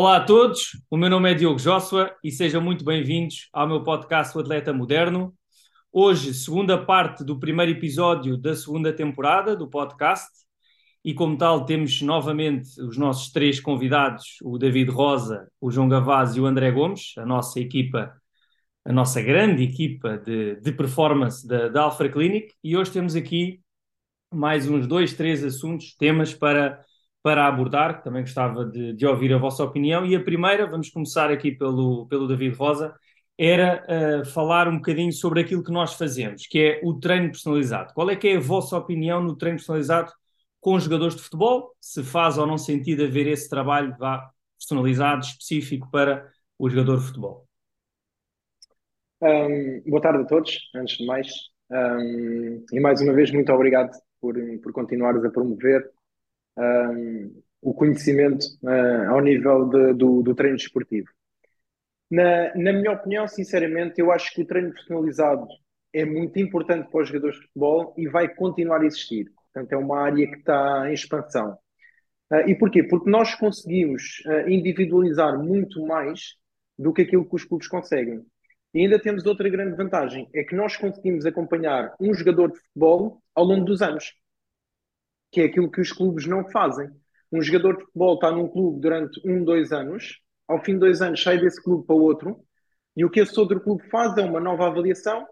Olá a todos, o meu nome é Diogo Joshua e sejam muito bem-vindos ao meu podcast O Atleta Moderno. Hoje, segunda parte do primeiro episódio da segunda temporada do podcast e como tal temos novamente os nossos três convidados, o David Rosa, o João Gavaz e o André Gomes, a nossa equipa, a nossa grande equipa de, de performance da, da Alpha Clinic e hoje temos aqui mais uns dois, três assuntos, temas para para abordar, também gostava de, de, ouvir a vossa opinião. E a primeira, vamos começar aqui pelo, pelo David Rosa, era uh, falar um bocadinho sobre aquilo que nós fazemos, que é o treino personalizado. Qual é que é a vossa opinião no treino personalizado com jogadores de futebol? Se faz ou não sentido haver esse trabalho vá, personalizado, específico para o jogador de futebol? Um, boa tarde a todos, antes de mais. Um, e mais uma vez, muito obrigado por, por continuares a promover um, o conhecimento uh, ao nível de, do, do, treino desportivo. Na, na, minha opinião, sinceramente, eu acho que o treino personalizado é muito importante para os jogadores de futebol e vai continuar a existir. Portanto, é uma área que está em expansão. Uh, e porquê? Porque nós conseguimos uh, individualizar muito mais do que aquilo que os clubes conseguem. E ainda temos outra grande vantagem, é que nós conseguimos acompanhar um jogador de futebol ao longo dos anos que é aquilo que os clubes não fazem. Um jogador de futebol está num clube durante um, dois anos, ao fim de dois anos sai desse clube para outro, e o que esse outro clube faz é uma nova avaliação,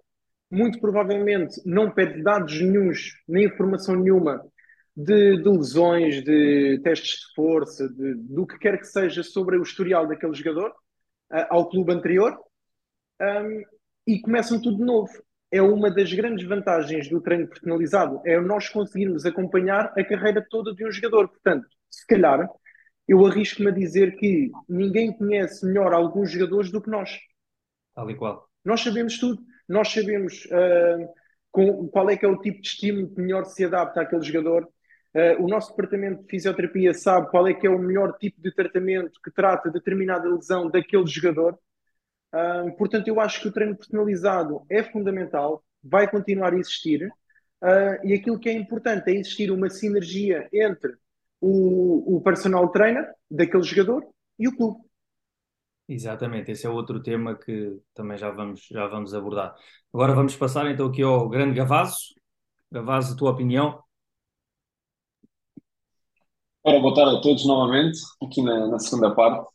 muito provavelmente não pede dados nenhums, nem informação nenhuma de, de lesões, de testes de força, de, do que quer que seja sobre o historial daquele jogador uh, ao clube anterior, um, e começam tudo de novo é uma das grandes vantagens do treino personalizado, é nós conseguirmos acompanhar a carreira toda de um jogador. Portanto, se calhar, eu arrisco-me a dizer que ninguém conhece melhor alguns jogadores do que nós. Tal e qual. Nós sabemos tudo. Nós sabemos uh, com, qual é que é o tipo de estímulo que melhor se adapta àquele jogador. Uh, o nosso departamento de fisioterapia sabe qual é que é o melhor tipo de tratamento que trata determinada lesão daquele jogador portanto, eu acho que o treino personalizado é fundamental, vai continuar a existir, uh, e aquilo que é importante é existir uma sinergia entre o, o personal trainer daquele jogador e o clube. Exatamente, esse é outro tema que também já vamos, já vamos abordar. Agora vamos passar então aqui ao grande Gavazo. Gavazo, a tua opinião? Ora, boa tarde a todos novamente, aqui na, na segunda parte.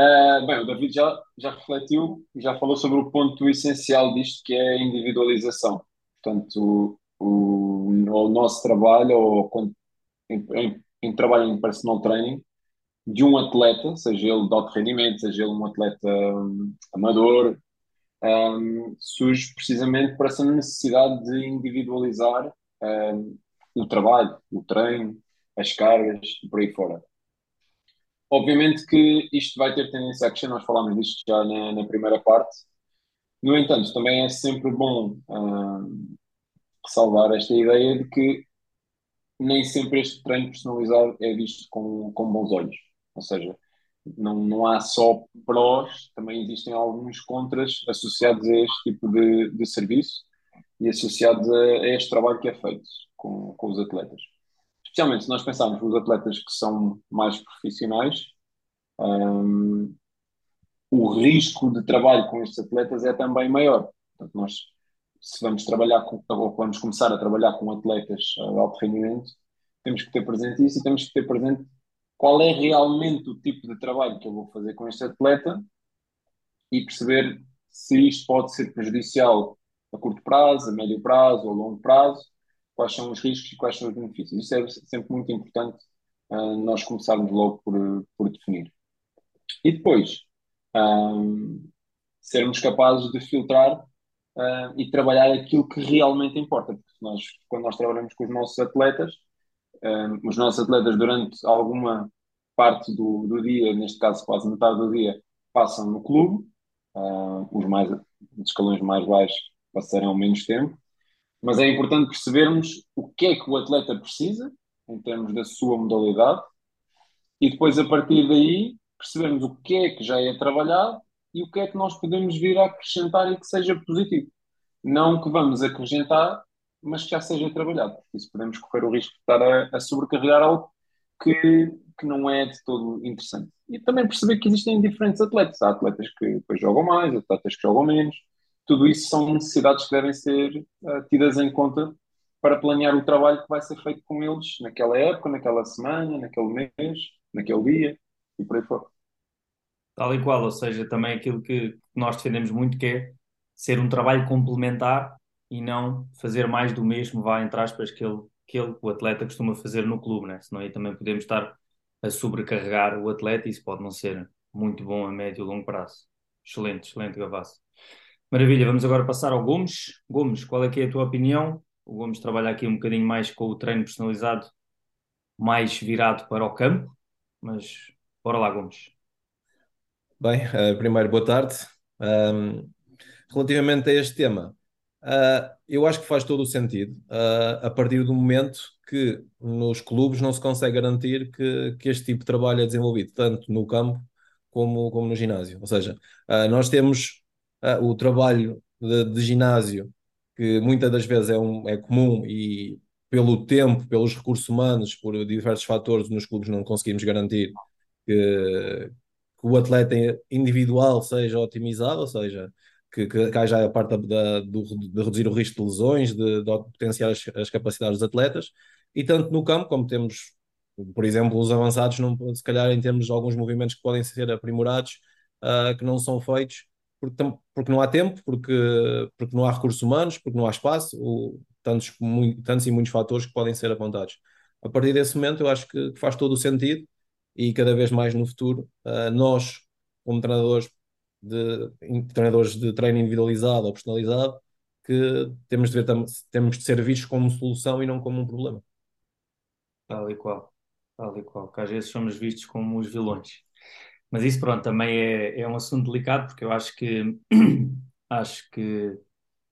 Uh, bem, o David já, já refletiu, já falou sobre o ponto essencial disto, que é a individualização. Portanto, o, o, o nosso trabalho, ou em, em, em, trabalho em personal training, de um atleta, seja ele de alto rendimento, seja ele um atleta um, amador, um, surge precisamente por essa necessidade de individualizar um, o trabalho, o treino, as cargas e por aí fora. Obviamente que isto vai ter tendência a crescer, nós falámos disto já na, na primeira parte. No entanto, também é sempre bom uh, ressalvar esta ideia de que nem sempre este treino personalizado é visto com, com bons olhos. Ou seja, não, não há só prós, também existem alguns contras associados a este tipo de, de serviço e associados a, a este trabalho que é feito com, com os atletas especialmente se nós pensarmos nos atletas que são mais profissionais, um, o risco de trabalho com estes atletas é também maior. Portanto, nós, se vamos trabalhar com, ou vamos começar a trabalhar com atletas de alto rendimento, temos que ter presente isso e temos que ter presente qual é realmente o tipo de trabalho que eu vou fazer com este atleta e perceber se isto pode ser prejudicial a curto prazo, a médio prazo ou a longo prazo quais são os riscos e quais são os benefícios. Isso é sempre muito importante uh, nós começarmos logo por, por definir. E depois, um, sermos capazes de filtrar uh, e trabalhar aquilo que realmente importa. Porque nós, quando nós trabalhamos com os nossos atletas, um, os nossos atletas durante alguma parte do, do dia, neste caso quase metade do dia, passam no clube, uh, os, mais, os escalões mais baixos passarão menos tempo, mas é importante percebermos o que é que o atleta precisa, em termos da sua modalidade, e depois, a partir daí, percebermos o que é que já é trabalhado e o que é que nós podemos vir a acrescentar e que seja positivo. Não que vamos acrescentar, mas que já seja trabalhado. Isso podemos correr o risco de estar a, a sobrecarregar algo que, que não é de todo interessante. E também perceber que existem diferentes atletas. Há atletas que depois jogam mais, atletas que jogam menos. Tudo isso são necessidades que devem ser uh, tidas em conta para planear o trabalho que vai ser feito com eles naquela época, naquela semana, naquele mês, naquele dia e por aí fora. Tal e qual, ou seja, também aquilo que nós defendemos muito que é ser um trabalho complementar e não fazer mais do mesmo, vá entre aspas, que ele, que ele, o atleta costuma fazer no clube, né? senão aí também podemos estar a sobrecarregar o atleta e isso pode não ser muito bom a médio e longo prazo. Excelente, excelente, Gavasso. Maravilha, vamos agora passar ao Gomes. Gomes, qual é que é a tua opinião? O Gomes trabalha aqui um bocadinho mais com o treino personalizado, mais virado para o campo, mas bora lá, Gomes. Bem, uh, primeiro, boa tarde. Um, relativamente a este tema, uh, eu acho que faz todo o sentido, uh, a partir do momento que nos clubes não se consegue garantir que, que este tipo de trabalho é desenvolvido, tanto no campo como, como no ginásio. Ou seja, nós temos o trabalho de, de, ginásio, que muitas das vezes é, um, é comum e pelo tempo, pelos recursos humanos, por diversos fatores, nos clubes não conseguimos garantir que, que o atleta individual seja otimizado, ou seja, que, que, que haja a parte da, do, de reduzir o risco de lesões, de, de potenciar as, as, capacidades dos atletas, e tanto no campo, como temos, por exemplo, os avançados, não, se calhar em termos de alguns movimentos que podem ser aprimorados, uh, que não são feitos, porque, porque não há tempo, porque, porque não há recursos humanos, porque não há espaço, ou, tantos, muito, tantos e muitos fatores que podem ser apontados. A partir desse momento, eu acho que faz todo o sentido e cada vez mais no futuro, uh, nós, como treinadores de, treinadores de treino individualizado ou personalizado, que temos de, ver, temos de ser vistos como solução e não como um problema. Tal e qual, tal e qual, que às vezes somos vistos como os vilões. Mas isso, pronto, também é, é um assunto delicado, porque eu acho que acho que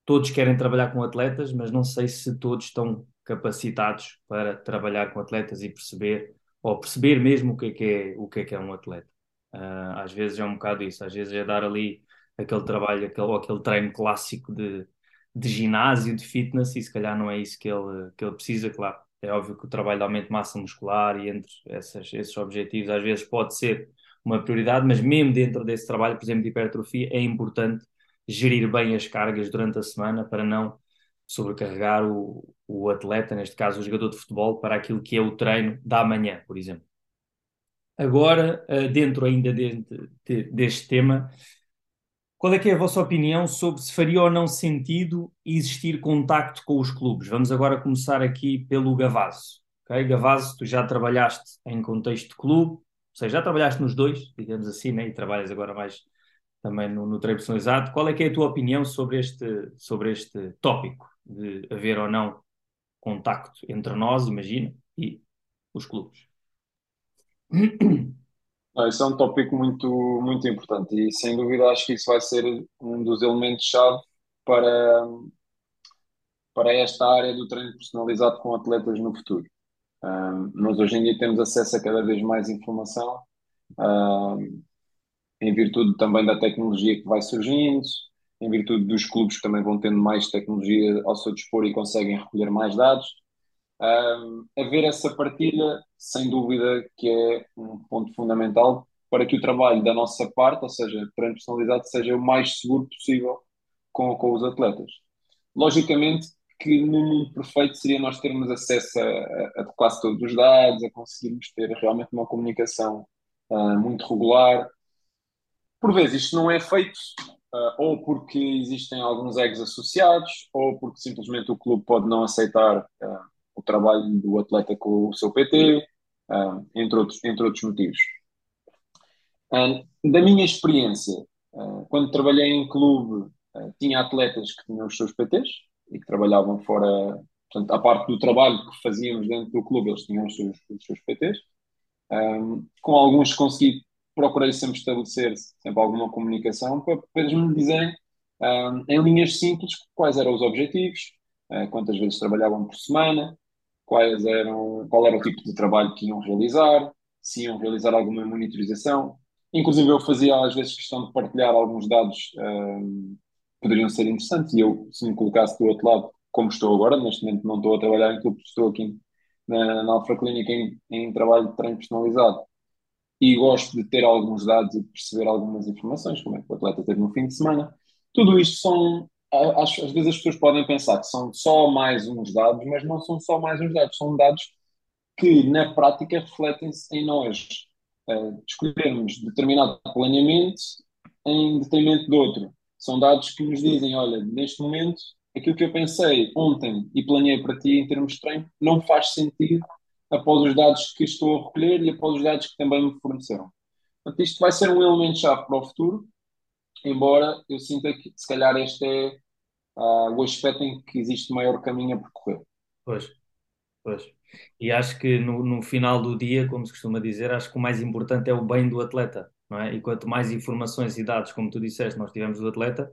todos querem trabalhar com atletas, mas não sei se todos estão capacitados para trabalhar com atletas e perceber ou perceber mesmo o que é que é, o que é, que é um atleta. Uh, às vezes é um bocado isso, às vezes é dar ali aquele trabalho, aquele, aquele treino clássico de, de ginásio, de fitness, e se calhar não é isso que ele, que ele precisa, claro. É óbvio que o trabalho de aumento de massa muscular e entre essas, esses objetivos às vezes pode ser uma prioridade, mas mesmo dentro desse trabalho, por exemplo, de hipertrofia, é importante gerir bem as cargas durante a semana para não sobrecarregar o, o atleta, neste caso o jogador de futebol, para aquilo que é o treino da manhã, por exemplo. Agora, eh, dentro ainda de, de, deste tema, qual é que é a vossa opinião sobre se faria ou não sentido existir contacto com os clubes? Vamos agora começar aqui pelo Gavaso. Okay? Gavaso, tu já trabalhaste em contexto de clube, seja, já trabalhaste nos dois, digamos assim, né? e trabalhas agora mais também no, no treino personalizado. Qual é que é a tua opinião sobre este, sobre este tópico? de haver ou não contacto entre nós, imagina, e os clubes. Isso é um tópico muito, muito importante e sem dúvida acho que isso vai ser um dos elementos-chave para, para esta área do treino personalizado com atletas no futuro. Um, nós hoje em dia temos acesso a cada vez mais informação, um, em virtude também da tecnologia que vai surgindo, em virtude dos clubes que também vão tendo mais tecnologia ao seu dispor e conseguem recolher mais dados. Um, haver essa partilha, sem dúvida, que é um ponto fundamental para que o trabalho da nossa parte, ou seja, treino personalizado, seja o mais seguro possível com, com os atletas. Logicamente que no mundo perfeito seria nós termos acesso a, a, quase todos os dados, a conseguirmos ter realmente uma comunicação uh, muito regular. Por vezes isto não é feito Uh, ou porque existem alguns egos associados, ou porque simplesmente o clube pode não aceitar uh, o trabalho do atleta com o seu PT, entre, outros, entre outros motivos. da minha experiência, quando trabalhei em clube, tinha atletas que tinham os seus PTs e que trabalhavam fora, portanto, a parte do trabalho que fazíamos dentro do clube, eles tinham os seus, os seus PTs. Um, com alguns consegui procurei sempre estabelecer sempre alguma comunicação para, para eles me dizerem um, em linhas simples quais eram os objetivos, uh, quantas vezes trabalhavam por semana, quais eram, qual era o tipo de trabalho que iam realizar, se iam realizar alguma monitorização. Inclusive eu fazia às vezes questão de partilhar alguns dados um, poderiam ser interessantes e eu, se me colocasse do outro lado, como estou agora, neste momento não estou a trabalhar em clube, estou aqui na, na Alpha Clinic em, em trabalho de treino personalizado e gosto de ter alguns dados e de perceber algumas informações, como é que o atleta teve no fim de semana. Tudo isto são, acho, às vezes as pessoas podem pensar que são só mais uns dados, mas não são só mais uns dados, são dados que na prática refletem-se em nós uh, escolhermos determinado planeamento em detrimento de outro. São dados que nos dizem, olha, neste momento, aquilo que eu pensei ontem e planeei para ti em termos de treino não faz sentido após os dados que estou a recolher e após os dados que também me forneceram. Portanto, isto vai ser um elemento-chave para o futuro, embora eu sinta que se calhar este é uh, o aspecto em que existe maior caminho a percorrer. Pois, pois. E acho que no, no final do dia, como se costuma dizer, acho que o mais importante é o bem do atleta, é? E quanto mais informações e dados, como tu disseste, nós tivemos do atleta,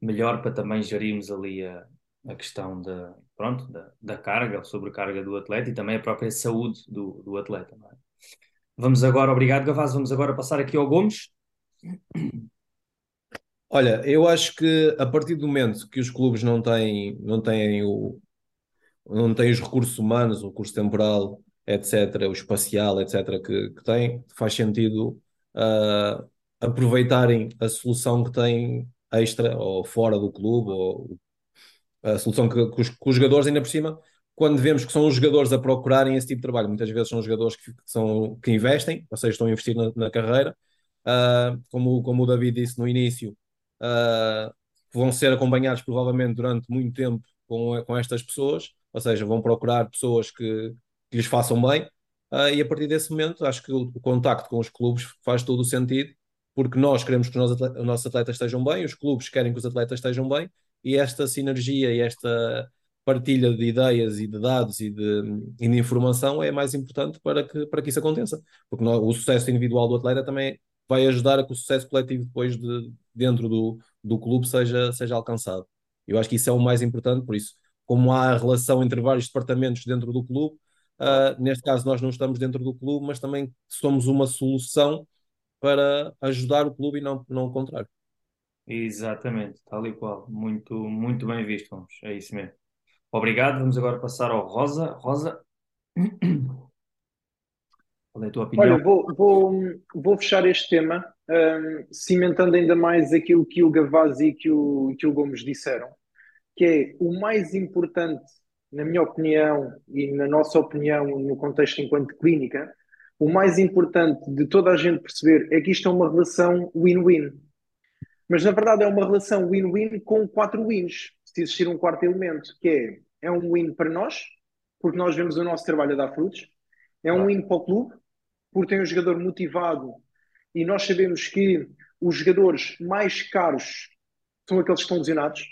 melhor para também gerirmos ali a, a questão da, pronto, da, da carga, sobrecarga do atleta e também a própria saúde do, do atleta. É? Vamos agora, obrigado Gavaz, vamos agora passar aqui ao Gomes. Olha, eu acho que a partir do momento que os clubes não têm, não têm, o, não têm os recursos humanos, o recurso temporal, etc., o espacial, etc., que, que têm, faz sentido uh, aproveitarem a solução que têm extra ou fora do clube ou a solução que, que, os, que, os, jogadores, ainda por cima, quando vemos que são os jogadores a procurarem esse tipo de trabalho, muitas vezes são os jogadores que, que são, que investem, ou seja, estão a investir na, na carreira, uh, como, como o David disse no início, uh, vão ser acompanhados provavelmente durante muito tempo com, com estas pessoas, ou seja, vão procurar pessoas que, que lhes façam bem, uh, e a partir desse momento acho que o, o contacto com os clubes faz todo o sentido, porque nós queremos que os nossos atletas, os nossos atletas estejam bem, os clubes querem que os atletas estejam bem, e esta sinergia e esta partilha de ideias e de dados e de, e de informação é mais importante para que, para que isso aconteça. Porque o sucesso individual do atleta também vai ajudar a que o sucesso coletivo depois de, dentro do, do clube seja, seja alcançado. Eu acho que isso é o mais importante, por isso, como há a relação entre vários departamentos dentro do clube, uh, neste caso nós não estamos dentro do clube, mas também somos uma solução para ajudar o clube e não, não o contrário. Exatamente, tal e qual. Muito, muito bem visto, vamos. É isso mesmo. Obrigado. Vamos agora passar ao Rosa. Rosa, qual é a tua opinião? Olha, vou, vou, vou fechar este tema, um, cimentando ainda mais aquilo que o Gavazzi e que o, que o Gomes disseram, que é o mais importante, na minha opinião e na nossa opinião, no contexto enquanto clínica, o mais importante de toda a gente perceber é que isto é uma relação win-win. Mas na verdade é uma relação win-win com quatro wins, se existir um quarto elemento, que é, é um win para nós, porque nós vemos o nosso trabalho a dar frutos, é um win para o clube, porque tem um jogador motivado e nós sabemos que os jogadores mais caros são aqueles que estão lesionados,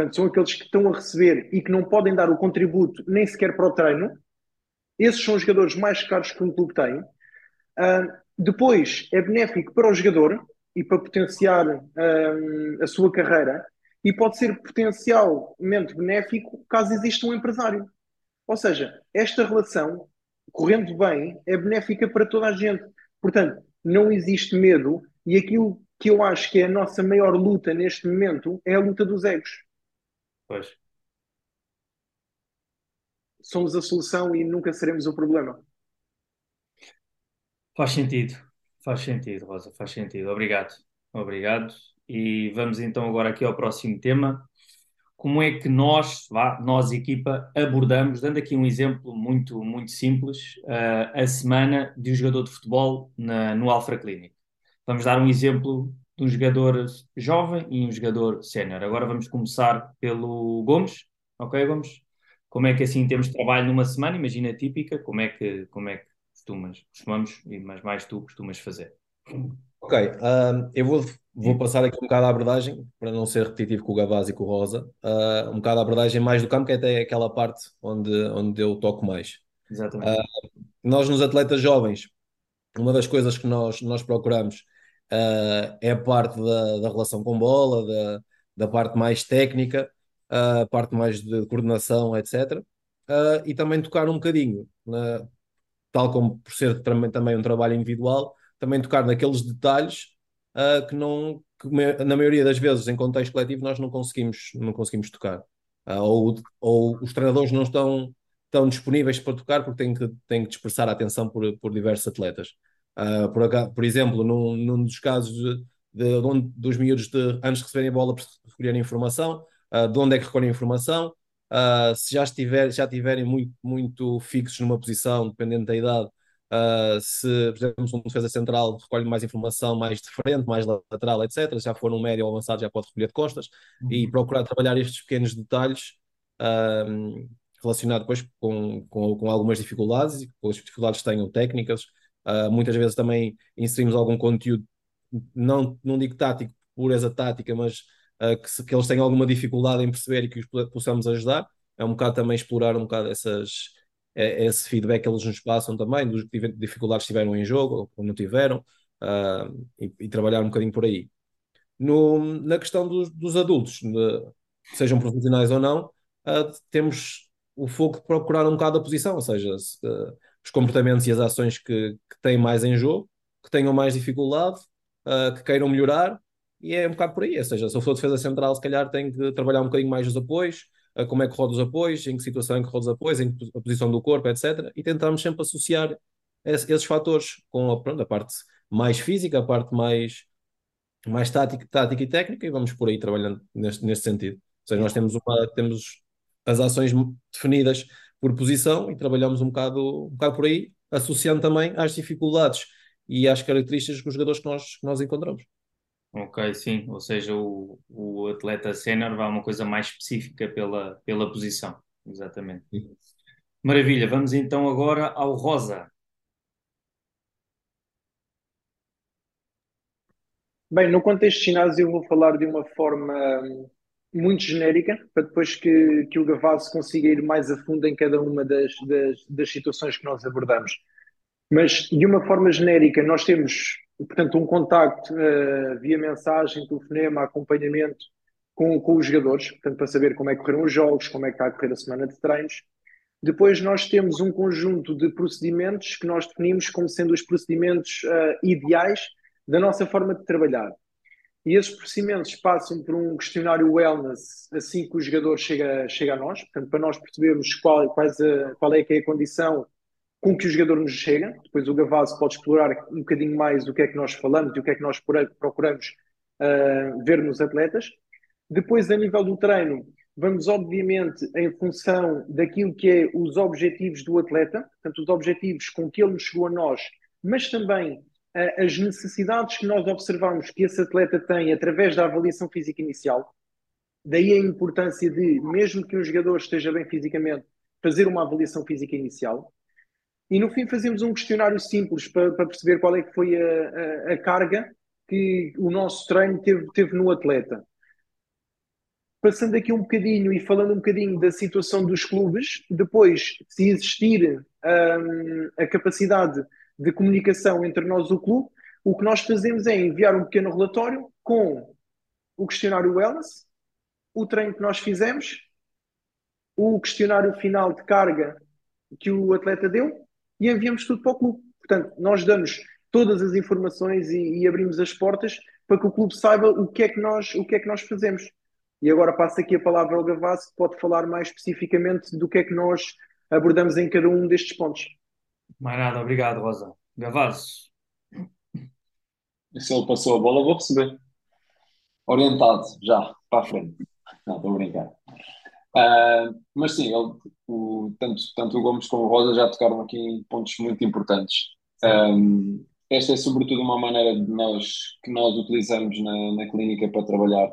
portanto, são aqueles que estão a receber e que não podem dar o contributo nem sequer para o treino. Esses são os jogadores mais caros que um clube tem. Uh, depois, é benéfico para o jogador, e para potenciar um, a sua carreira e pode ser potencialmente benéfico caso exista um empresário. Ou seja, esta relação, correndo bem, é benéfica para toda a gente. Portanto, não existe medo e aquilo que eu acho que é a nossa maior luta neste momento é a luta dos egos. Pois. Somos a solução e nunca seremos o problema. Faz sentido. Faz sentido, Rosa, faz sentido. Obrigado. Obrigado. E vamos então agora aqui ao próximo tema. Como é que nós, vá, nós equipa, abordamos, dando aqui um exemplo muito, muito simples, uh, a semana de um jogador de futebol na, no Alpha Clinic. Vamos dar um exemplo de um jogador jovem e um jogador sénior. Agora vamos começar pelo Gomes. Ok, Gomes? Como é que assim temos trabalho numa semana? Imagina típica, como é que, como é que costumas, costumamos, mas mais tu costumas fazer. Ok, uh, eu vou, vou passar aqui um bocado a abordagem, para não ser repetitivo com o Gavaz e com o Rosa, uh, um bocado a abordagem mais do campo, que é até aquela parte onde, onde eu toco mais. Exatamente. Uh, nós, nos atletas jovens, uma das coisas que nós, nós procuramos é a parte da, da relação com bola, da, da parte mais técnica, a parte mais de coordenação, etc. e também tocar um bocadinho tal como por ser também um trabalho individual, também tocar naqueles detalhes uh, que não que na maioria das vezes em contexto coletivo nós não conseguimos não conseguimos tocar uh, ou, ou os treinadores não estão estão disponíveis para tocar porque têm que, têm que dispersar a atenção por, por diversos atletas. Uh, por, por, exemplo, num, num dos casos de, de, de, dos miúdos de, antes de receberem a bola, recolherem informação, uh, de onde é que recolhem informação, uh, se já, estiver, já estiverem muito, muito fixos numa posição, dependendo da idade, se, por exemplo, um defesa central recolhe mais informação mais de frente, mais lateral, etc. Já for um médio ou avançado, já pode recolher de costas uhum. e procurar trabalhar estes pequenos detalhes relacionados depois com, com, com, algumas dificuldades e com as dificuldades que tenham técnicas. Uh, muitas vezes também inserimos algum conteúdo, não, não digo tático, pureza tática, mas que, se, que eles tenham alguma dificuldade em perceber e que os possamos ajudar. É um bocado também explorar um bocado essas esse feedback que eles nos passam também, dos dificuldades que tiveram em jogo ou não tiveram, uh, e, e, trabalhar um bocadinho por aí. No, na questão dos, dos adultos, de, sejam profissionais ou não, uh, temos o foco de procurar um bocado a posição, ou seja, se, uh, os comportamentos e as ações que, que têm mais em jogo, que tenham mais dificuldade, que queiram melhorar, e é um bocado por aí. Ou seja, se eu for defesa central, se calhar tenho que trabalhar um bocadinho mais os apoios, como é que roda os apoios, em que situação é que roda os apoios, em que a posição do corpo, etc. E tentamos sempre associar esses fatores com a, pronto, a parte mais física, a parte mais, mais tática, tática e técnica, e vamos por aí trabalhando neste, neste sentido. Ou seja, nós temos, uma, temos as ações definidas por posição e trabalhamos um bocado, um bocado por aí, associando também às dificuldades e às características dos jogadores que nós, que nós encontramos. Ok, sim, ou seja, o, o atleta sénior vai uma coisa mais específica pela, pela posição, exatamente. Sim. Maravilha, vamos então agora ao rosa. Bem, no contexto ginásio eu vou falar de uma forma hum, muito genérica, para depois que, que o Gavazzi consiga ir mais a fundo em cada uma das, das, das situações que nós abordamos. Mas, de uma forma genérica, nós temos portanto, um contacto uh, via mensagem, telefonema, acompanhamento com, com os jogadores, portanto, para saber como é que correram os jogos, como é que está a correr a semana de treinos. Depois nós temos um conjunto de procedimentos que nós definimos como sendo os procedimentos uh, ideais da nossa forma de trabalhar. E esses procedimentos passam por um questionário wellness assim que o jogador chega, chega a nós, portanto, para nós percebermos qual, quais a, qual é que é a condição com que o jogador nos chega. Depois o Gavazzi pode explorar um bocadinho mais o que é que nós falamos e o que é que nós procuramos uh, ver nos atletas. Depois, a nível do treino, vamos obviamente em função daquilo que é os objetivos do atleta, portanto, os objetivos com que ele nos chegou a nós, mas também as necessidades que nós observamos que esse atleta tem através da avaliação física inicial. Daí a importância de, mesmo que um jogador esteja bem fisicamente, fazer uma avaliação física inicial. E no fim fazemos um questionário simples para, para perceber qual é que foi a, a, a, carga que o nosso treino teve, teve no atleta. Passando aqui um bocadinho e falando um bocadinho da situação dos clubes, depois, se existir um, a capacidade de comunicação entre nós e o clube, o que nós fazemos é enviar um pequeno relatório com o questionário wellness, o treino que nós fizemos, o questionário final de carga que o atleta deu e enviamos tudo para o clube. Portanto, nós damos todas as informações e, e, abrimos as portas para que o clube saiba o que é que nós, o que é que nós fazemos. E agora passo aqui a palavra ao Gavassi, que pode falar mais especificamente do que é que nós abordamos em cada um destes pontos. Mais nada, obrigado, Rosa. Gavassi. Se ele passou a bola, vou receber. Orientado, já, para a frente. Não, estou a brincar. Uh, mas sim, ele, o, tanto, tanto o Gomes como o Rosa já tocaram aqui em pontos muito importantes. Um, esta é sobretudo uma maneira de nós, que nós utilizamos na, na clínica para trabalhar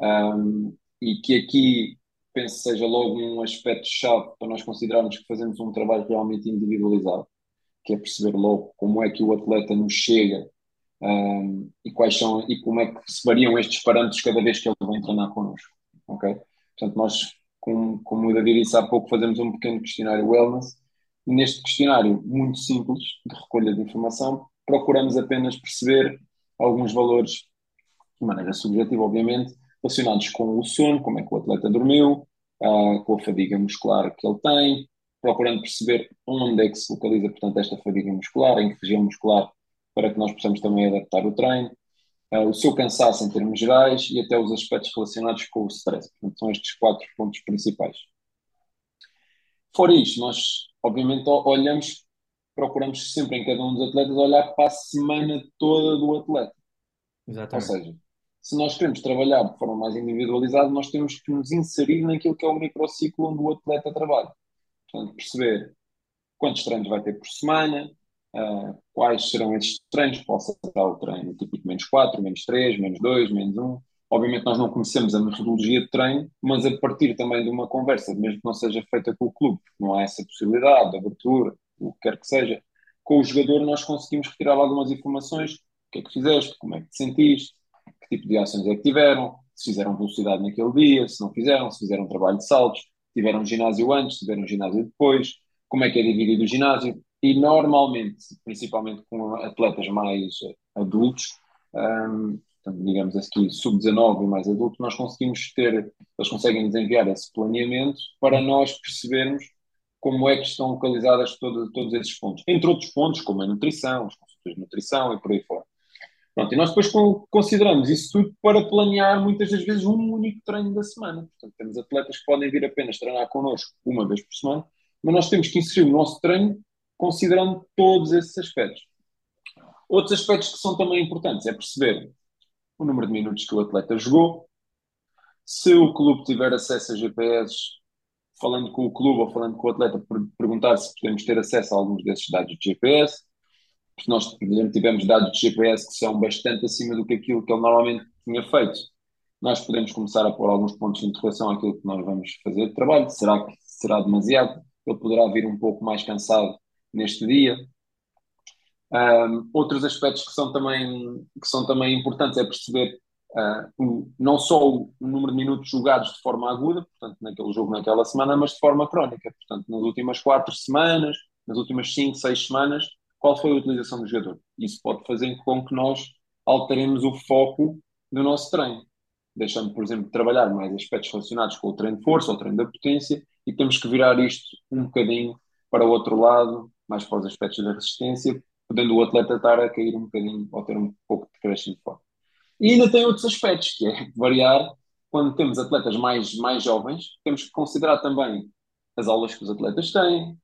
um, e que aqui penso seja logo um aspecto-chave para nós considerarmos que fazemos um trabalho realmente individualizado, que é perceber logo como é que o atleta nos chega um, e quais são e como é que se variam estes parâmetros cada vez que ele vai treinar connosco. ok? Portanto, nós como, como o David disse há pouco, fazemos um pequeno questionário wellness. Neste questionário, muito simples, de recolha de informação, procuramos apenas perceber alguns valores, de maneira subjetiva, obviamente, relacionados com o sono, como é que o atleta dormiu, uh, com a fadiga muscular que ele tem, procurando perceber onde é que se localiza, portanto, esta fadiga muscular, em que região muscular, para que nós possamos também adaptar o treino uh, o seu cansaço em termos gerais e até os aspectos relacionados com o stress. Portanto, são estes quatro pontos principais. Fora isto, nós obviamente olhamos, procuramos sempre em cada um dos atletas olhar para a semana toda do atleta. Exatamente. Ou seja, se nós queremos trabalhar de forma mais individualizada, nós temos que nos inserir naquilo que é o microciclo onde o atleta trabalha. Portanto, perceber quantos treinos vai ter por semana, uh, quais serão esses treinos, possa ser o treino típico menos 4, menos 3, menos 2, menos 1. Obviamente nós não conhecemos a metodologia de treino, mas a partir também de uma conversa, mesmo que não seja feita com o clube, porque não há essa possibilidade de abertura, o que quer que seja, com o jogador nós conseguimos retirar algumas informações, o que é que fizeste, como é que te sentiste, que tipo de ações é que tiveram, se fizeram velocidade naquele dia, se não fizeram, se fizeram trabalho de saltos, tiveram ginásio antes, tiveram ginásio depois, como é que é dividido o ginásio. E normalmente, principalmente com atletas mais adultos, um, digamos aqui sub-19 e mais adultos, nós conseguimos ter, eles conseguem nos enviar esse planeamento para nós percebermos como é que estão localizadas todo, todos esses pontos. Entre outros pontos, como a nutrição, as consultas de nutrição e por aí fora. Pronto, e nós depois consideramos isso tudo para planear muitas das vezes um único treino da semana. Portanto, temos atletas que podem vir apenas treinar connosco uma vez por semana, mas nós temos que inserir o nosso treino considerando todos esses aspectos. Outros aspectos que são também importantes é perceber o número de minutos que o atleta jogou, se o clube tiver acesso a GPS, falando com o clube ou falando com o atleta, perguntar se podemos ter acesso a alguns desses dados de GPS porque nós, por exemplo, tivemos dados de GPS que são bastante acima do que aquilo que ele normalmente tinha feito. Nós podemos começar a pôr alguns pontos de interrogação àquilo que nós vamos fazer de trabalho. Será que será demasiado? Ele poderá vir um pouco mais cansado neste dia. Um, outros aspectos que são também, que são também importantes é perceber uh, não só o número de minutos jogados de forma aguda, portanto, naquele jogo, naquela semana, mas de forma crónica. Portanto, nas últimas quatro semanas, nas últimas cinco, seis semanas, qual foi a utilização do jogador. Isso pode fazer com que nós alteremos o foco do nosso treino. Deixando, por exemplo, de trabalhar mais aspectos relacionados com o treino de força o treino da potência e temos que virar isto um bocadinho para o outro lado, mais para os aspectos da resistência, podendo o atleta estar a cair um bocadinho ou ter um pouco de crescimento de forma. E ainda tem outros aspectos, que é variar. Quando temos atletas mais, mais jovens, temos que considerar também as aulas que os atletas têm,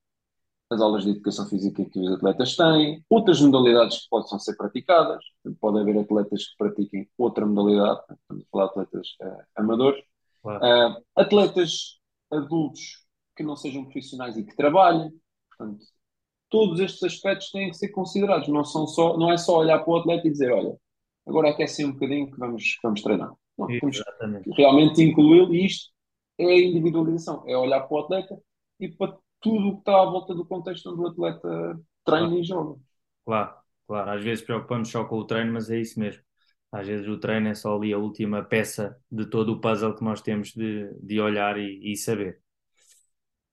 as aulas de educação física que os atletas têm, outras modalidades que possam ser praticadas. Pode haver atletas que pratiquem outra modalidade, estamos a falar de atletas uh, amadores, claro. uh, atletas adultos que não sejam profissionais e que trabalhem. Portanto, todos estes aspectos têm que ser considerados. Não, são só, não é só olhar para o atleta e dizer, olha, agora aquece um bocadinho que vamos, vamos treinar. Não, temos que realmente incluí-lo e isto é a individualização, é olhar para o atleta e para tudo o que está à volta do contexto onde o atleta treina claro. e joga. Claro, claro. Às vezes preocupamos só com o treino, mas é isso mesmo. Às vezes o treino é só ali a última peça de todo o puzzle que nós temos de, de olhar e, e saber.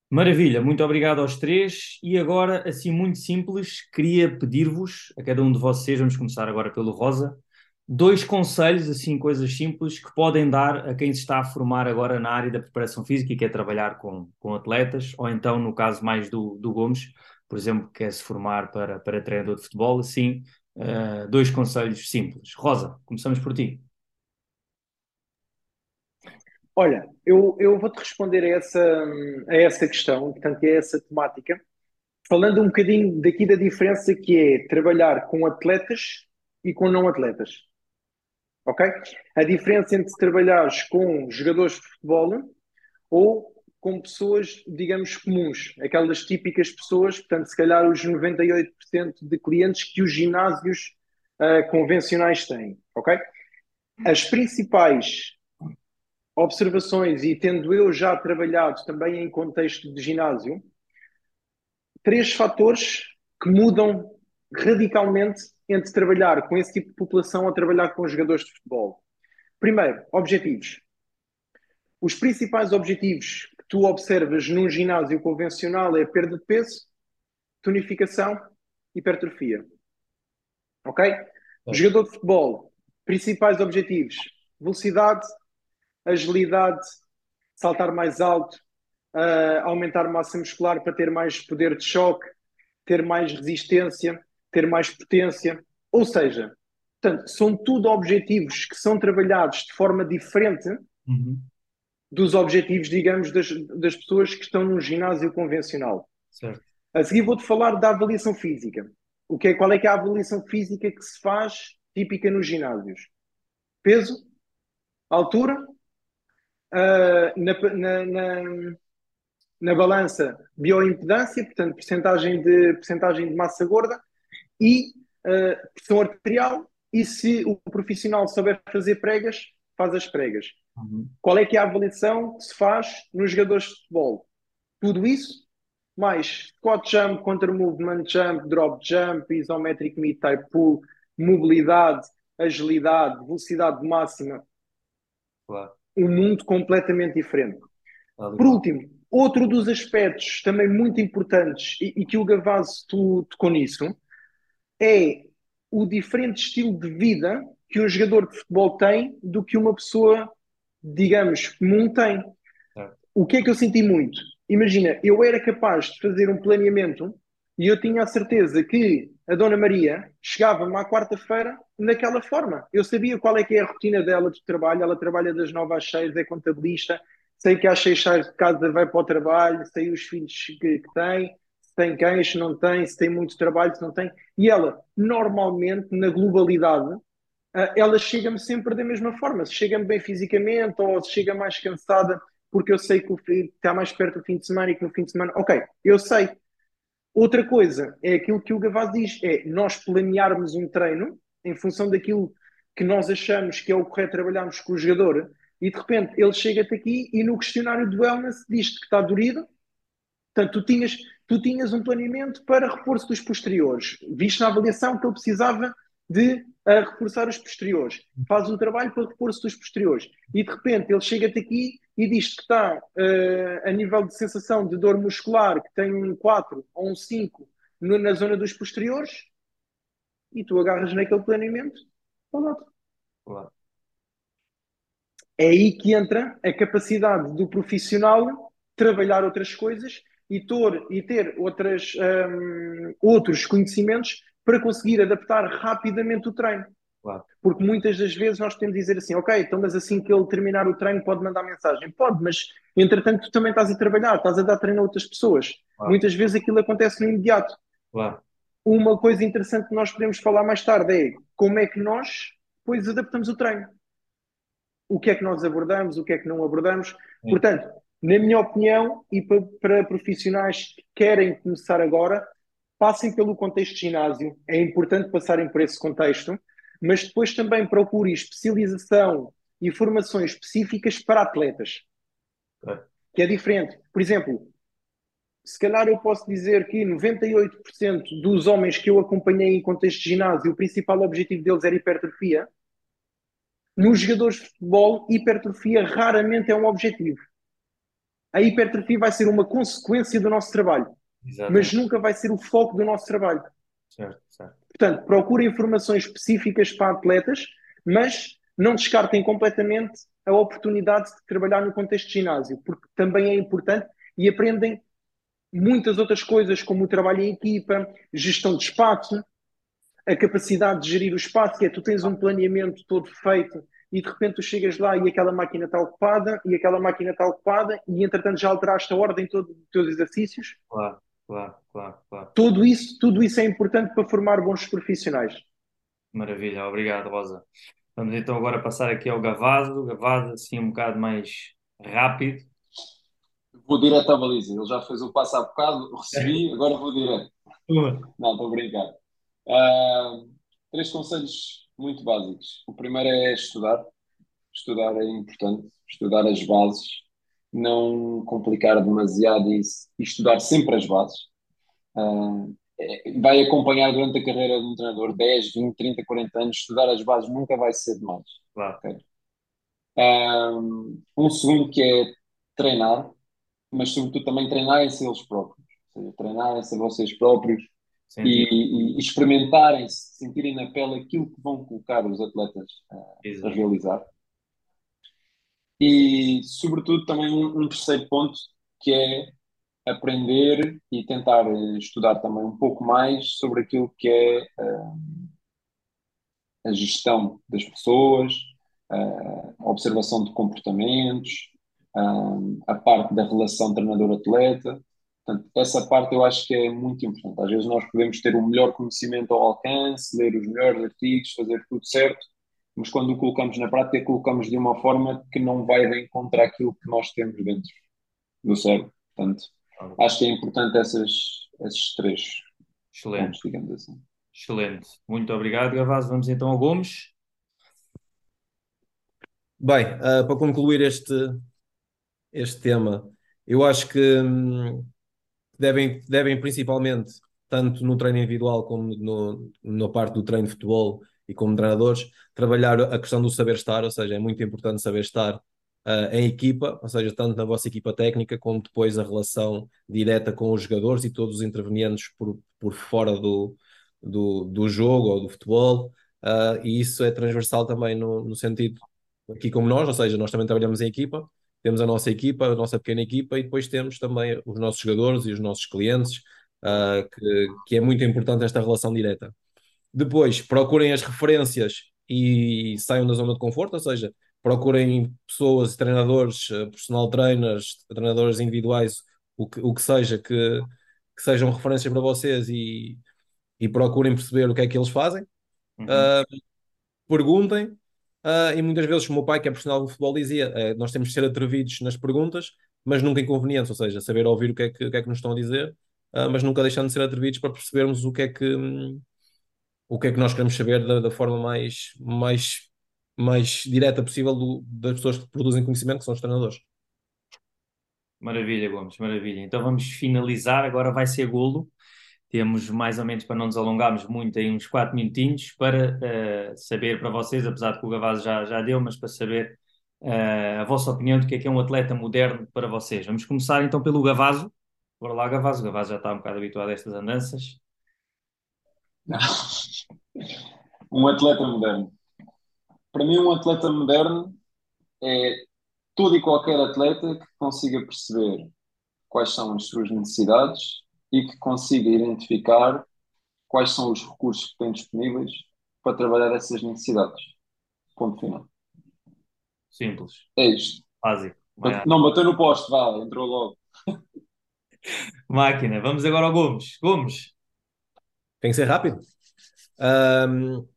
Maravilha, muito obrigado aos três. E agora, assim, muito simples, queria pedir-vos, a cada um de vocês, vamos começar agora pelo Rosa, dois conselhos, assim, coisas simples, que podem dar a quem se está a formar agora na área da preparação física e quer trabalhar com, com atletas, ou então, no caso mais do, do Gomes, por exemplo, quer se formar para, para treinador de futebol, assim, uh, dois conselhos simples. Rosa, começamos por ti. Olha, eu, eu vou-te responder a essa, a essa questão, portanto, a essa temática, falando um bocadinho daqui da diferença que é trabalhar com atletas e com não atletas ok? A diferença entre trabalhares com jogadores de futebol ou com pessoas, digamos, comuns, aquelas típicas pessoas, portanto, se calhar os 98% de clientes que os ginásios uh, convencionais têm, ok? As principais observações, e tendo eu já trabalhado também em contexto de ginásio, três fatores que mudam radicalmente entre trabalhar com esse tipo de população ou trabalhar com jogadores de futebol? Primeiro, objetivos. Os principais objetivos que tu observas num ginásio convencional é a perda de peso, tonificação, hipertrofia. Ok? O jogador de futebol, principais objetivos: velocidade, agilidade, saltar mais alto, uh, aumentar massa muscular para ter mais poder de choque, ter mais resistência, ter mais potência. Ou seja, portanto, são tudo objetivos que são trabalhados de forma diferente, uhum. dos objetivos, digamos, das, das pessoas que estão num ginásio convencional. Certo. A seguir vou-te falar da avaliação física. O que é, qual é que é a avaliação física que se faz típica nos ginásios? Peso, altura, uh, na, na, na, na, balança bioimpedância, portanto, percentagem de, percentagem de massa gorda e uh, pressão arterial e se o profissional souber fazer pregas, faz as pregas. Uhum. Qual é que é a avaliação que se faz nos jogadores de futebol? Tudo isso, mais squat jump, counter movement jump, drop jump, isometric mid type pull, mobilidade, agilidade, velocidade máxima. Claro. Um mundo completamente diferente. Claro. Por último, outro dos aspectos também muito importantes e, e que o Gavazzo tocou nisso é o diferente estilo de vida que um jogador de futebol tem do que uma pessoa, digamos, comum tem. É. O que é que eu senti muito? Imagina, eu era capaz de fazer um planeamento e eu tinha a certeza que a Dona Maria chegava-me à quarta-feira naquela forma. Eu sabia qual é que é a rotina dela de trabalho. Ela trabalha das nove às seis, é contabilista. Sei que às seis sai de casa, vai para o trabalho, sei os filhos que, que tem, tem cães, se não tem, se tem muito trabalho, se não tem. E ela, normalmente, na globalidade, ah, ela chega-me sempre da mesma forma. Se chega-me bem fisicamente ou se chega mais cansada porque eu sei que está mais perto do fim de semana e que no fim de semana. Ok, eu sei. Outra coisa é aquilo que o Gavaz diz: é nós planearmos um treino em função daquilo que nós achamos que é o correto trabalharmos com o jogador e de repente ele chega-te aqui e no questionário do wellness diz-te que está dorido. Portanto, tu tinhas, tu tinhas um planeamento para reforço dos posteriores. Viste na avaliação que ele precisava de a reforçar os posteriores, faz um trabalho para repor-se dos posteriores e de repente ele chega-te aqui e diz que está uh, a nível de sensação de dor muscular, que tem um 4 ou um 5 no, na zona dos posteriores e tu agarras naquele planeamento Olá. É aí que entra a capacidade do profissional trabalhar outras coisas e, tor, e ter outras, um, outros conhecimentos para conseguir adaptar rapidamente o treino. Claro. Porque muitas das vezes nós temos de dizer assim, ok, então mas assim que ele terminar o treino pode mandar mensagem. Pode, mas entretanto tu também estás a trabalhar, estás a dar treino a outras pessoas. Claro. Muitas vezes aquilo acontece no imediato. Claro. Uma coisa interessante que nós podemos falar mais tarde é como é que nós depois adaptamos o treino. O que é que nós abordamos, o que é que não abordamos. Sim. Portanto, na minha opinião, e para, para profissionais que querem começar agora, passem pelo contexto de ginásio, é importante passarem por esse contexto, mas depois também procurem especialização e formações específicas para atletas, é. que é diferente. Por exemplo, se calhar eu posso dizer que 98% dos homens que eu acompanhei em contexto de ginásio, o principal objetivo deles era hipertrofia. Nos jogadores de futebol, hipertrofia raramente é um objetivo. A hipertrofia vai ser uma consequência do nosso trabalho. Exatamente. mas nunca vai ser o foco do nosso trabalho. Certo, certo. Portanto, procurem informações específicas para atletas, mas não descartem completamente a oportunidade de trabalhar no contexto de ginásio, porque também é importante e aprendem muitas outras coisas, como o trabalho em equipa, gestão de espaço, a capacidade de gerir o espaço, que é tu tens um planeamento todo feito e de repente tu chegas lá e aquela máquina está ocupada e aquela máquina está ocupada e entretanto já alteraste a ordem todos dos teus exercícios. Claro claro, claro, claro. Tudo isso, tudo isso é importante para formar bons profissionais. Maravilha, obrigado, Rosa. Vamos então agora passar aqui ao Gavado. Gavado, assim, um bocado mais rápido. Vou direto à baliza. Ele já fez o passo há bocado, recebi, agora vou direto. Não, estou a brincar. Uh, três conselhos muito básicos. O primeiro é estudar. Estudar é importante. Estudar as bases não complicar demasiado isso e estudar sempre as bases. Uh, vai acompanhar durante a carreira de um treinador 10, 20, 30, 40 anos, estudar as bases nunca vai ser demais. Claro. Okay? Um, um segundo que é treinar, mas sobretudo também treinar em si eles próprios. Ou seja, treinar em si vocês próprios e, e, e experimentarem-se, sentirem na pele aquilo que vão colocar os atletas uh, a realizar. E, sobretudo, também um, um terceiro ponto que é aprender e tentar estudar também um pouco mais sobre aquilo que é uh, a gestão das pessoas, uh, a observação de comportamentos, um, a parte da relação treinador-atleta. Portanto, essa parte eu acho que é muito importante. Às vezes nós podemos ter o melhor conhecimento ao alcance, ler os melhores artigos, fazer tudo certo, mas quando o colocamos na prática, colocamos de uma forma que não vai de encontrar aquilo que nós temos dentro do cérebro. Portanto, acho que é importante essas, esses três Excelente. pontos, digamos assim. Excelente. Muito obrigado, Gavaz. Vamos então ao Gomes. Bem, uh, para concluir este, este tema, eu acho que hum, devem, devem principalmente, tanto no treino individual como no, na parte do treino de futebol e como treinadores, trabalhar a questão do saber estar, ou seja, é muito importante saber estar uh, em equipa, ou seja, tanto na vossa equipa técnica como depois a relação direta com os jogadores e todos os intervenientes por, por fora do, do, do jogo ou do futebol, uh, e isso é transversal também no, no sentido aqui como nós, ou seja, nós também trabalhamos em equipa, temos a nossa equipa, a nossa pequena equipa, e depois temos também os nossos jogadores e os nossos clientes, uh, que, que é muito importante esta relação direta. Depois, procurem as referências e saiam da zona de conforto, ou seja, procurem pessoas, treinadores, uh, personal trainers, treinadores individuais, o que, o que seja, que, que sejam referências para vocês e, e procurem perceber o que é que eles fazem. Uhum. Uh, perguntem, Uh, e muitas vezes o meu pai, que é profissional do futebol, dizia: uh, nós temos de ser atrevidos nas perguntas, mas nunca inconvenientes, ou seja, saber ouvir o que é que, que, é que nos estão a dizer, uh, mas nunca deixando de ser atrevidos para percebermos o que é que, um, o que, é que nós queremos saber da, da forma mais, mais, mais direta possível do, das pessoas que produzem conhecimento, que são os treinadores. Maravilha, Gomes, maravilha. Então vamos finalizar. Agora vai ser golo. Temos mais ou menos, para não nos alongarmos muito, aí uns 4 minutinhos para uh, saber para vocês, apesar de que o Gavaz já, já deu, mas para saber uh, a vossa opinião do que é que é um atleta moderno para vocês. Vamos começar então pelo Gavazo. Bora lá, Gavazo. O Gavazo já está um bocado habituado a estas andanças. um atleta moderno. Para mim, um atleta moderno é todo e qualquer atleta que consiga perceber quais são as suas necessidades e que consiga identificar quais são os recursos que tem disponíveis para trabalhar essas necessidades. Ponto final. Simples. É isto. Básico. Não, bateu no poste, vá, entrou logo. Máquina. Vamos agora ao Gomes. Gomes. Tem que ser rápido. Um,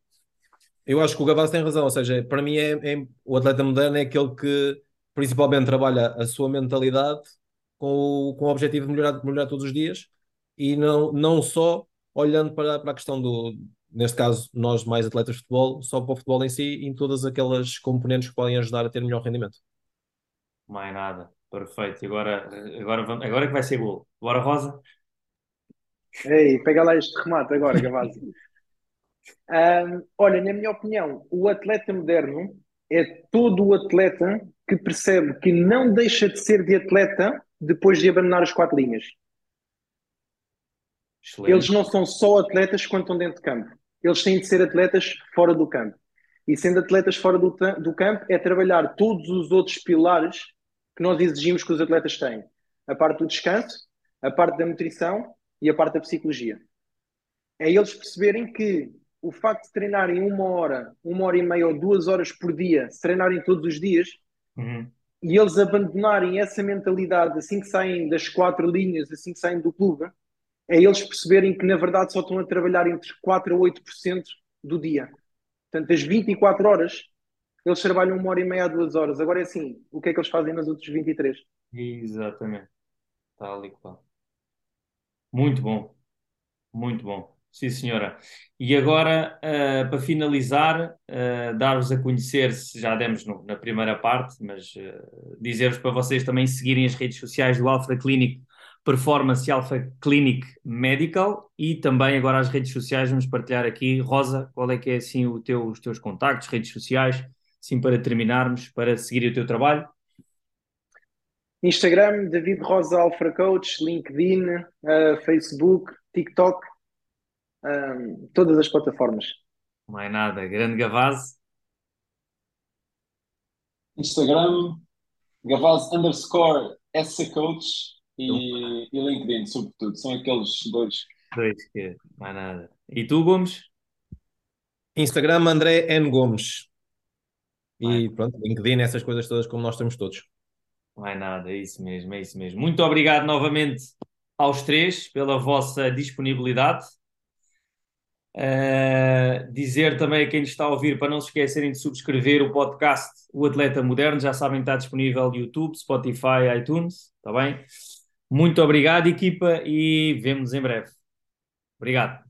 eu acho que o Gavaz tem razão, ou seja, para mim é, é, o atleta moderno é aquele que principalmente trabalha a sua mentalidade com o, com o objetivo de melhorar, melhorar todos os dias e não, não só olhando para, para a questão do, neste caso, nós mais atletas de futebol, só para o futebol em si, em todas aquelas componentes que podem ajudar a ter melhor rendimento. Mais nada, perfeito. Agora, agora, vamos, agora que vai ser gol. Bora, Rosa? Ei, pega lá este remate agora, Gavazzi. um, olha, na minha opinião, o atleta moderno é todo o atleta que percebe que não deixa de ser de atleta depois de abandonar as quatro linhas. Excelente. Eles não são só atletas quando estão dentro de campo. Eles têm de ser atletas fora do campo. E sendo atletas fora do, do campo, é trabalhar todos os outros pilares que nós exigimos que os atletas têm. A parte do descanso, a parte da nutrição e a parte da psicologia. É eles perceberem que o facto de treinarem uma hora, uma hora e meia ou duas horas por dia, se treinarem todos os dias, uhum. e eles abandonarem essa mentalidade assim que saem das quatro linhas, assim que saem do clube, é eles perceberem que na verdade só estão a trabalhar entre 4 a 8% do dia. Portanto, das 24 horas, eles trabalham uma hora e meia a duas horas. Agora é assim, o que é que eles fazem nas outras 23? Exatamente. Está ali claro. Muito bom. Muito bom. Sim, senhora. E agora, uh, para finalizar, uh, dar-vos a conhecer, se já demos no, na primeira parte, mas uh, dizer-vos para vocês também seguirem as redes sociais do Alpha Clinic Performance Alpha Clinic Medical e também agora as redes sociais, vamos partilhar aqui. Rosa, qual é que é assim o teu, os teus contactos, redes sociais, assim para terminarmos, para seguir o teu trabalho? Instagram, David Rosa Alpha Coach, LinkedIn, uh, Facebook, TikTok, um, todas as plataformas. Mais nada, grande Gavaz. Instagram, Gavaz underscore S Coach e, e LinkedIn, sobretudo. São aqueles dois. Dois que mais nada. E tu, Gomes? Instagram, André N. Gomes. E Vai. pronto, LinkedIn, essas coisas todas como nós temos todos. Não é nada, é isso mesmo, é isso mesmo. Muito obrigado novamente aos três pela vossa disponibilidade. Uh, dizer também a quem está a ouvir para não se esquecerem de subscrever o podcast O Atleta Moderno, já sabem que está disponível no YouTube, Spotify, iTunes, está bem? Muito obrigado, equipa, e vemos em breve. Obrigado.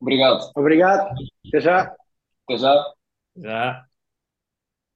Obrigado. Obrigado. Até já. Até já. Já.